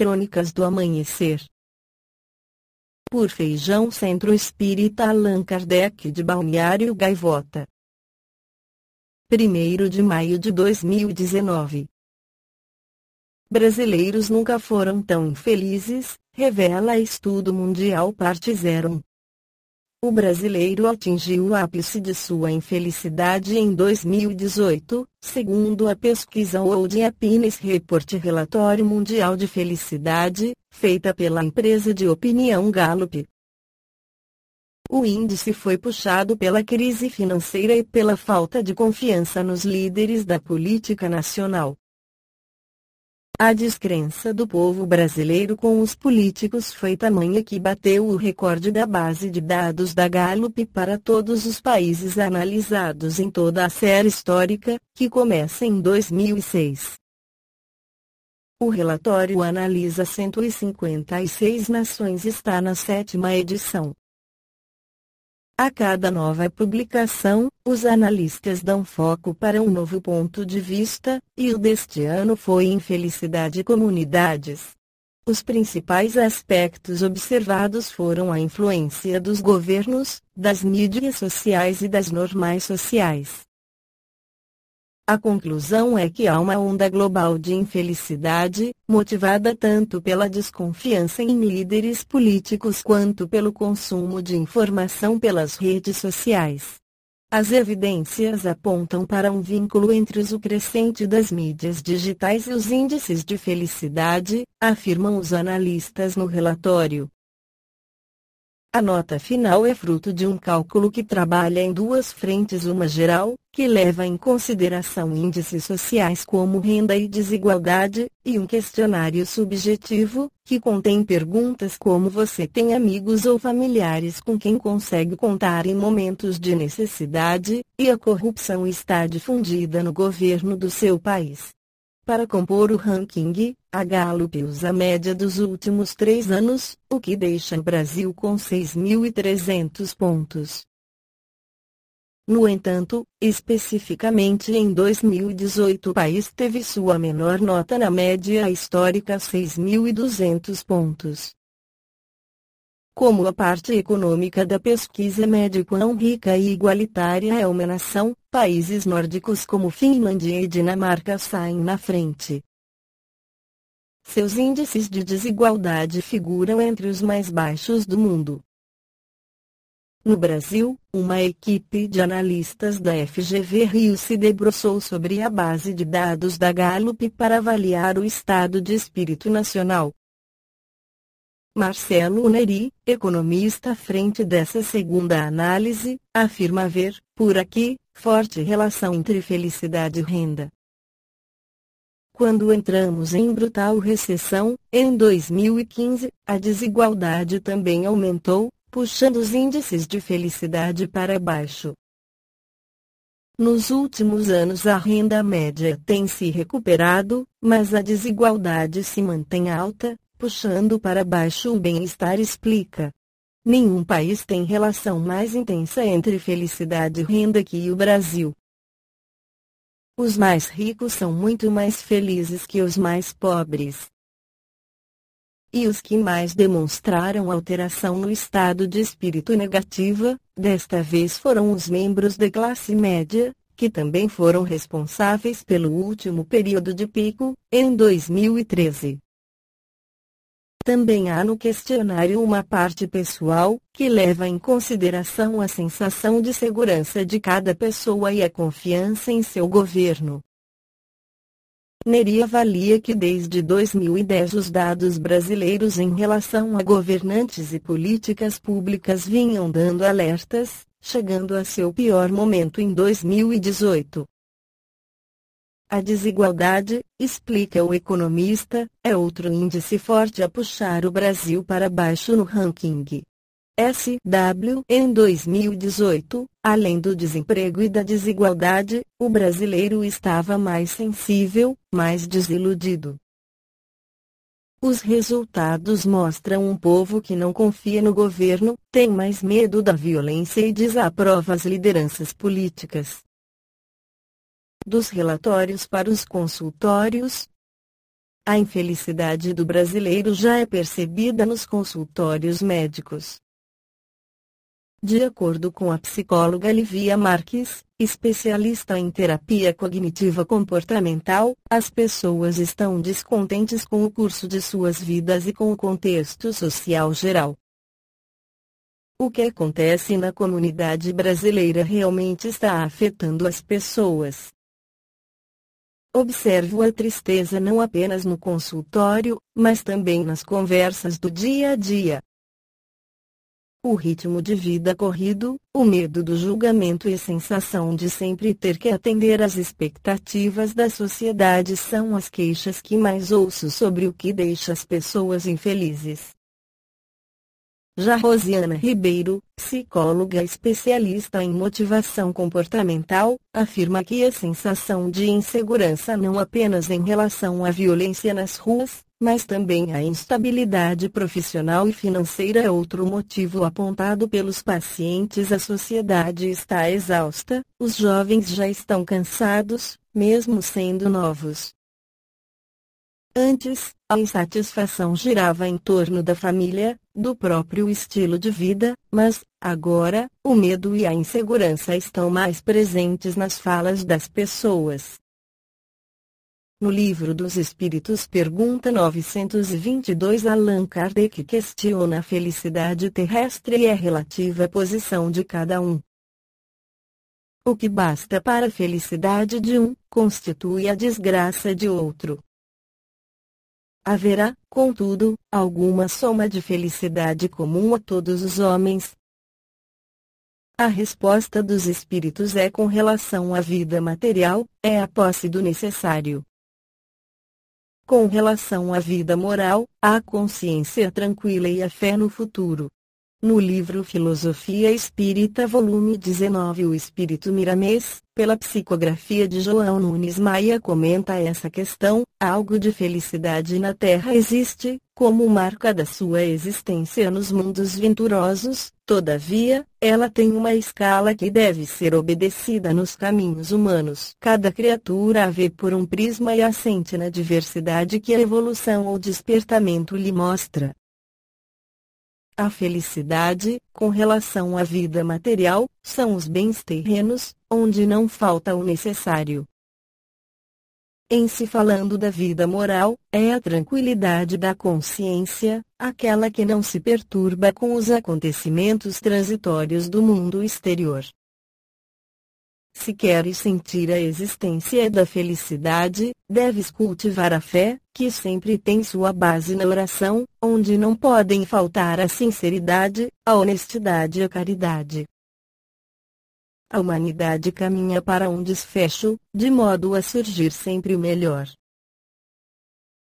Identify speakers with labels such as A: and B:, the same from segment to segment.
A: Crônicas do Amanhecer. Por Feijão Centro Espírita Allan Kardec de Balneário Gaivota. 1 de maio de 2019. Brasileiros nunca foram tão infelizes, revela Estudo Mundial Parte 01. O brasileiro atingiu o ápice de sua infelicidade em 2018, segundo a pesquisa World Happiness Report Relatório Mundial de Felicidade, feita pela empresa de opinião Gallup. O índice foi puxado pela crise financeira e pela falta de confiança nos líderes da política nacional. A descrença do povo brasileiro com os políticos foi tamanha que bateu o recorde da base de dados da Gallup para todos os países analisados em toda a série histórica, que começa em 2006. O relatório analisa 156 nações e está na sétima edição. A cada nova publicação, os analistas dão foco para um novo ponto de vista, e o deste ano foi Infelicidade Comunidades. Os principais aspectos observados foram a influência dos governos, das mídias sociais e das normais sociais. A conclusão é que há uma onda global de infelicidade, motivada tanto pela desconfiança em líderes políticos quanto pelo consumo de informação pelas redes sociais. As evidências apontam para um vínculo entre o crescente das mídias digitais e os índices de felicidade, afirmam os analistas no relatório. A nota final é fruto de um cálculo que trabalha em duas frentes: uma geral, que leva em consideração índices sociais como renda e desigualdade, e um questionário subjetivo, que contém perguntas como você tem amigos ou familiares com quem consegue contar em momentos de necessidade, e a corrupção está difundida no governo do seu país. Para compor o ranking, a Gallup usa a média dos últimos três anos, o que deixa o Brasil com 6.300 pontos. No entanto, especificamente em 2018 o país teve sua menor nota na média histórica 6.200 pontos. Como a parte econômica da pesquisa quão rica e igualitária é uma nação, países nórdicos como Finlândia e Dinamarca saem na frente. Seus índices de desigualdade figuram entre os mais baixos do mundo. No Brasil, uma equipe de analistas da FGV Rio se debruçou sobre a base de dados da Gallup para avaliar o estado de espírito nacional. Marcelo Neri, economista à frente dessa segunda análise, afirma haver, por aqui, forte relação entre felicidade e renda. Quando entramos em brutal recessão, em 2015, a desigualdade também aumentou, puxando os índices de felicidade para baixo. Nos últimos anos a renda média tem se recuperado, mas a desigualdade se mantém alta, puxando para baixo o bem-estar explica. Nenhum país tem relação mais intensa entre felicidade e renda que o Brasil. Os mais ricos são muito mais felizes que os mais pobres. E os que mais demonstraram alteração no estado de espírito negativa, desta vez foram os membros da classe média, que também foram responsáveis pelo último período de pico, em 2013. Também há no questionário uma parte pessoal, que leva em consideração a sensação de segurança de cada pessoa e a confiança em seu governo. Neri avalia que desde 2010 os dados brasileiros em relação a governantes e políticas públicas vinham dando alertas, chegando a seu pior momento em 2018. A desigualdade, explica o economista, é outro índice forte a puxar o Brasil para baixo no ranking. SW em 2018, além do desemprego e da desigualdade, o brasileiro estava mais sensível, mais desiludido. Os resultados mostram um povo que não confia no governo, tem mais medo da violência e desaprova as lideranças políticas dos relatórios para os consultórios, A infelicidade do brasileiro já é percebida nos consultórios médicos. De acordo com a psicóloga Livia Marques, especialista em terapia cognitiva comportamental, as pessoas estão descontentes com o curso de suas vidas e com o contexto social geral. O que acontece na comunidade brasileira realmente está afetando as pessoas. Observo a tristeza não apenas no consultório, mas também nas conversas do dia a dia. O ritmo de vida corrido, o medo do julgamento e a sensação de sempre ter que atender às expectativas da sociedade são as queixas que mais ouço sobre o que deixa as pessoas infelizes. Já Rosiana Ribeiro, psicóloga especialista em motivação comportamental, afirma que a sensação de insegurança não apenas em relação à violência nas ruas, mas também a instabilidade profissional e financeira é outro motivo apontado pelos pacientes. A sociedade está exausta, os jovens já estão cansados, mesmo sendo novos. Antes, a insatisfação girava em torno da família, do próprio estilo de vida, mas, agora, o medo e a insegurança estão mais presentes nas falas das pessoas. No Livro dos Espíritos, pergunta 922, Allan Kardec questiona a felicidade terrestre e a relativa posição de cada um. O que basta para a felicidade de um, constitui a desgraça de outro. Haverá, contudo, alguma soma de felicidade comum a todos os homens? A resposta dos espíritos é com relação à vida material, é a posse do necessário. Com relação à vida moral, a consciência tranquila e a fé no futuro. No livro Filosofia Espírita volume 19 O Espírito Miramês, pela psicografia de João Nunes Maia comenta essa questão, algo de felicidade na Terra existe, como marca da sua existência nos mundos venturosos, todavia, ela tem uma escala que deve ser obedecida nos caminhos humanos. Cada criatura a vê por um prisma e assente na diversidade que a evolução ou despertamento lhe mostra. A felicidade, com relação à vida material, são os bens terrenos, onde não falta o necessário. Em se falando da vida moral, é a tranquilidade da consciência, aquela que não se perturba com os acontecimentos transitórios do mundo exterior. Se queres sentir a existência da felicidade, deves cultivar a fé, que sempre tem sua base na oração, onde não podem faltar a sinceridade, a honestidade e a caridade. A humanidade caminha para um desfecho, de modo a surgir sempre o melhor.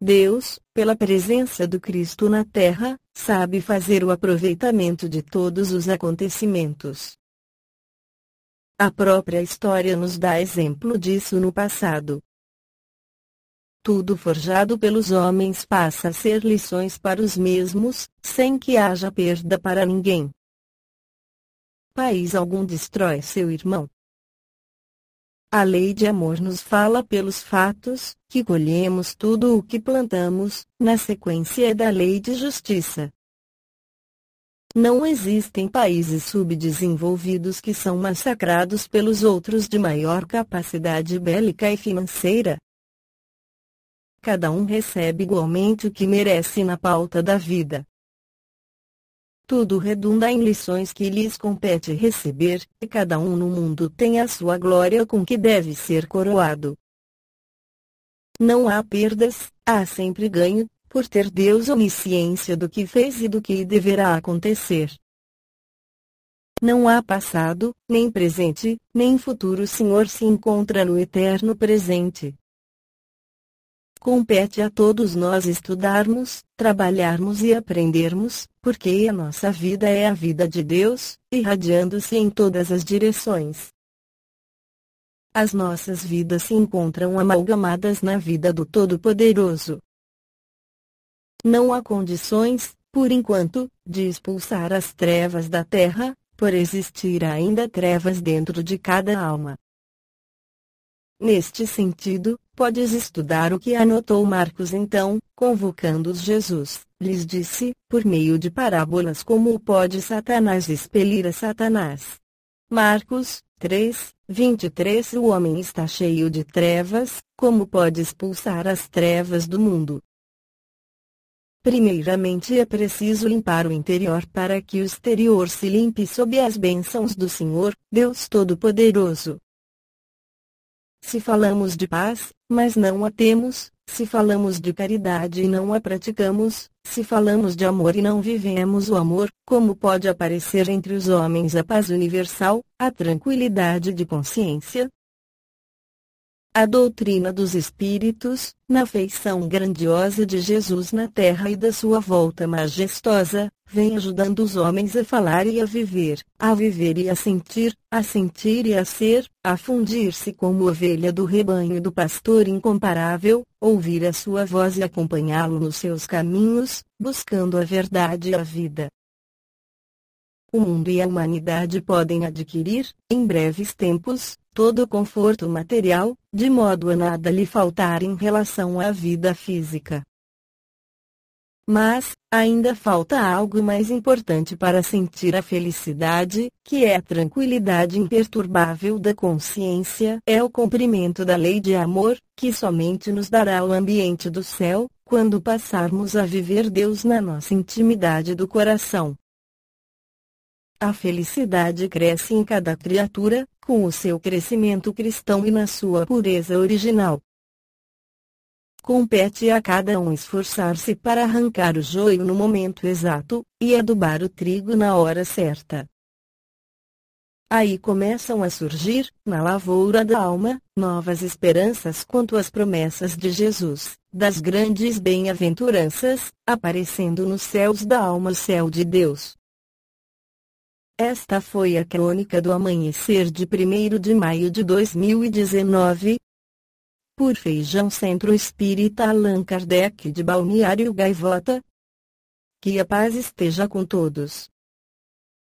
A: Deus, pela presença do Cristo na Terra, sabe fazer o aproveitamento de todos os acontecimentos. A própria história nos dá exemplo disso no passado. Tudo forjado pelos homens passa a ser lições para os mesmos, sem que haja perda para ninguém. País algum destrói seu irmão. A lei de amor nos fala pelos fatos, que colhemos tudo o que plantamos, na sequência da lei de justiça. Não existem países subdesenvolvidos que são massacrados pelos outros de maior capacidade bélica e financeira. Cada um recebe igualmente o que merece na pauta da vida. Tudo redunda em lições que lhes compete receber, e cada um no mundo tem a sua glória com que deve ser coroado. Não há perdas, há sempre ganho, por ter Deus onisciência do que fez e do que deverá acontecer. Não há passado, nem presente, nem futuro. O Senhor se encontra no eterno presente. Compete a todos nós estudarmos, trabalharmos e aprendermos, porque a nossa vida é a vida de Deus, irradiando-se em todas as direções. As nossas vidas se encontram amalgamadas na vida do Todo-Poderoso. Não há condições, por enquanto, de expulsar as trevas da terra, por existir ainda trevas dentro de cada alma. Neste sentido, podes estudar o que anotou Marcos então, convocando-os Jesus, lhes disse, por meio de parábolas como pode Satanás expelir a Satanás. Marcos, 3, 23 O homem está cheio de trevas, como pode expulsar as trevas do mundo? Primeiramente é preciso limpar o interior para que o exterior se limpe sob as bênçãos do Senhor, Deus Todo-Poderoso. Se falamos de paz, mas não a temos, se falamos de caridade e não a praticamos, se falamos de amor e não vivemos o amor, como pode aparecer entre os homens a paz universal, a tranquilidade de consciência, a doutrina dos Espíritos, na feição grandiosa de Jesus na terra e da sua volta majestosa, vem ajudando os homens a falar e a viver, a viver e a sentir, a sentir e a ser, a fundir-se como ovelha do rebanho do pastor incomparável, ouvir a sua voz e acompanhá-lo nos seus caminhos, buscando a verdade e a vida o mundo e a humanidade podem adquirir, em breves tempos, todo o conforto material, de modo a nada lhe faltar em relação à vida física. Mas, ainda falta algo mais importante para sentir a felicidade, que é a tranquilidade imperturbável da consciência, é o cumprimento da lei de amor, que somente nos dará o ambiente do céu, quando passarmos a viver Deus na nossa intimidade do coração. A felicidade cresce em cada criatura, com o seu crescimento cristão e na sua pureza original. Compete a cada um esforçar-se para arrancar o joio no momento exato, e adubar o trigo na hora certa. Aí começam a surgir, na lavoura da alma, novas esperanças quanto às promessas de Jesus, das grandes bem-aventuranças, aparecendo nos céus da alma o céu de Deus. Esta foi a crônica do amanhecer de 1 de maio de 2019. Por Feijão Centro Espírita Allan Kardec de Balneário Gaivota. Que a paz esteja com todos.